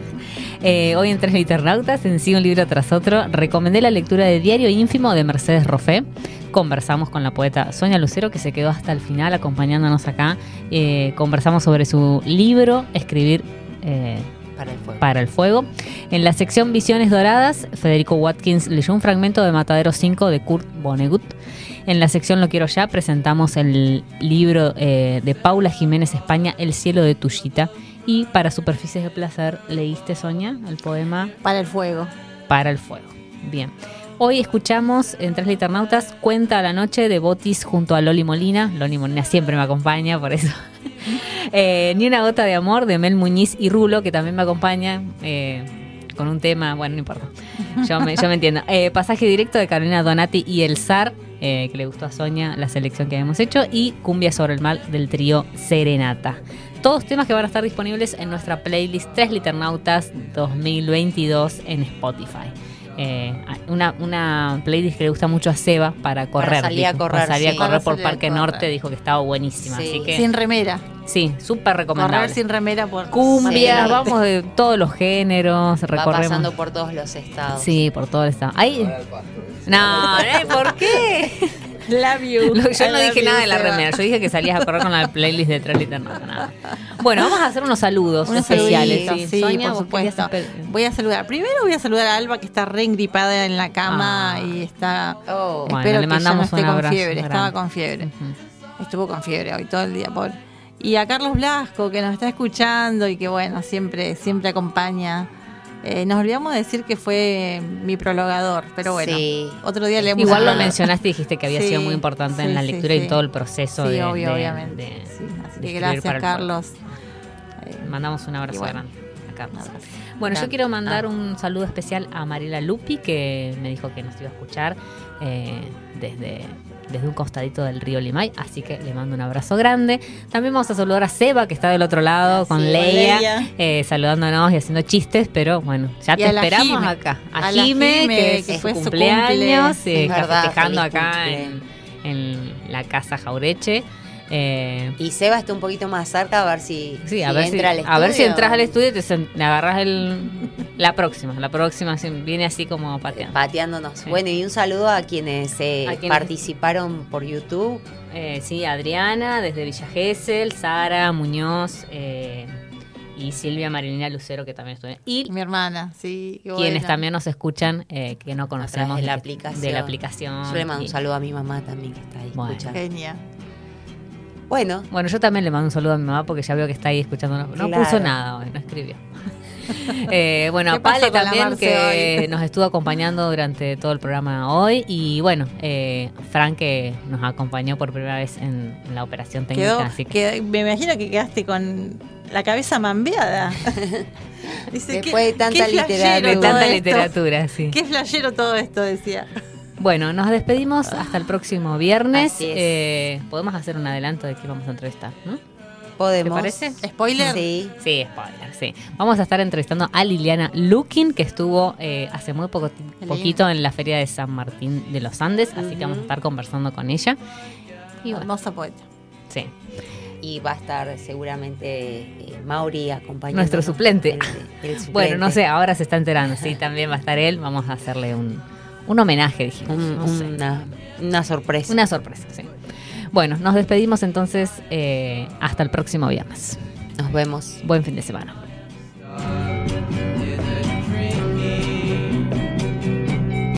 Eh, hoy en Tres Liternautas, en sí un libro tras otro, recomendé la lectura de Diario Ínfimo de Mercedes Roffé. Conversamos con la poeta Sonia Lucero, que se quedó hasta el final acompañándonos acá. Eh, conversamos sobre su libro, Escribir eh, Para el fuego. para el fuego. En la sección Visiones Doradas, Federico Watkins leyó un fragmento de Matadero 5 de Kurt Vonnegut. En la sección Lo Quiero Ya presentamos el libro eh, de Paula Jiménez España, El cielo de Tullita. Y para Superficies de Placer, ¿leíste, Soña, el poema Para el fuego. Para el Fuego? Bien. Hoy escuchamos en Tres Liternautas Cuenta a la Noche de Botis junto a Loli Molina. Loli Molina siempre me acompaña, por eso. <laughs> Eh, Ni una gota de amor de Mel Muñiz y Rulo, que también me acompaña. eh, con un tema, bueno, no importa. Yo me, yo me entiendo. Eh, pasaje directo de Carolina Donati y El Zar, que le gustó a Sonia la selección que habíamos hecho. Y Cumbia sobre el mal del trío Serenata. Todos temas que van a estar disponibles en nuestra playlist Tres Liternautas 2022 en Spotify. Eh, una, una playlist que le gusta mucho a Seba para correr. salir a correr, Para salir sí. a correr Para por salir Parque correr. Norte, dijo que estaba buenísima. Sí. Así que Sin remera. sí, súper recomendable. Correr sin remera por Cumbia, Sí. vamos de todos los géneros, Va recorremos. pasando por todos los estados. Sí, por todo el estado. Ahí. No, no, ¿por qué? <laughs> Love you. Lo- <laughs> Yo no dije nada de la remera, yo dije que salías a correr con la <laughs> playlist de no, nada. Bueno, vamos a hacer unos saludos Unos especiales. Sí, sí, Sonia, por supuesto. Voy a saludar. Primero voy a saludar a Alba que está re engripada en la cama Ah. y está. Oh, Bueno, espero le que ya no mandamos esté un con fiebre. grande. Estaba con fiebre. Estuvo con fiebre hoy todo el día, pobre. Y a Carlos Blasco que nos está escuchando y que bueno, siempre, siempre acompaña. Eh, nos olvidamos de decir que fue mi prologador, pero bueno, Sí. otro día le hemos Igual lo hablado. mencionaste y dijiste que había Sí, sido muy importante en sí, la sí, lectura y sí. todo el proceso Sí, de, obvio, de- obviamente. de- Sí, así de que gracias, para el Carlos. Eh, Mandamos un abrazo bueno, grande a Carlos. un abrazo. Bueno, yo quiero mandar Ah. un saludo especial a Mariela Lupi, que me dijo que nos iba a escuchar eh, desde, desde un costadito del río Limay, así que le mando un abrazo grande. También vamos a saludar a Seba, que está del otro lado, con con Leia, Leia. eh, saludándonos y haciendo chistes, pero bueno, ya Y te esperamos Jime. acá. A, A Jime, Jime, que, que su fue su cumpleaños, cumple. eh, Es está verdad, festejando acá en, en la casa Jaureche. Eh, Y Seba está un poquito más cerca a ver si, Sí, a si ver si, entra al a ver si estudio. entras al estudio y te agarras el, la próxima. La próxima sí, viene así como pateando. Pateándonos. Sí. Bueno, y un saludo a quienes, eh, A quienes- participaron por YouTube. Eh, sí, Adriana desde Villa Gesell, Sara Muñoz eh, y Silvia Marilina Lucero que también estuvo. Y Mi hermana, sí. qué quienes buena. también nos escuchan eh, que no conocemos de la aplicación. De la aplicación. Yo le mando Y- un saludo a mi mamá también que está ahí Bueno. escuchando. Genia. Bueno, Bueno, yo también le mando un saludo a mi mamá porque ya veo que está ahí escuchando. No, no Claro. puso nada hoy, no escribió. <laughs> Eh, bueno, ¿Qué a Pale también que hoy? <laughs> nos estuvo acompañando durante todo el programa hoy. Y bueno, eh, Frank que nos acompañó por primera vez en, en la operación técnica. Quedó, así que, quedó- me imagino que quedaste con la cabeza mambeada. <laughs> Dice, Después de tanta qué literatura. de tanta literatura, sí. Qué flashero todo esto, decía. Bueno, nos despedimos hasta el próximo viernes. Así es. Eh, Podemos hacer un adelanto de quién vamos a entrevistar, ¿no? Podemos. ¿Te parece? ¿Spoiler? Sí. Sí, spoiler, sí. Vamos a estar entrevistando a Liliana Lukin, que estuvo eh, hace muy poco, poquito en la Feria de San Martín de los Andes, así que vamos a estar conversando con ella. Y bueno, Hermosa poeta. sí. Y va a estar seguramente eh, Mauri acompañando. Nuestro <laughs> suplente. Bueno, no sé, ahora se está enterando, sí, también va a estar él. Vamos a hacerle un, un homenaje, dijimos. Un- no sé. una, una sorpresa. Una sorpresa, sí. Bueno, nos despedimos entonces eh, hasta el próximo viernes. Nos vemos. Buen fin de semana.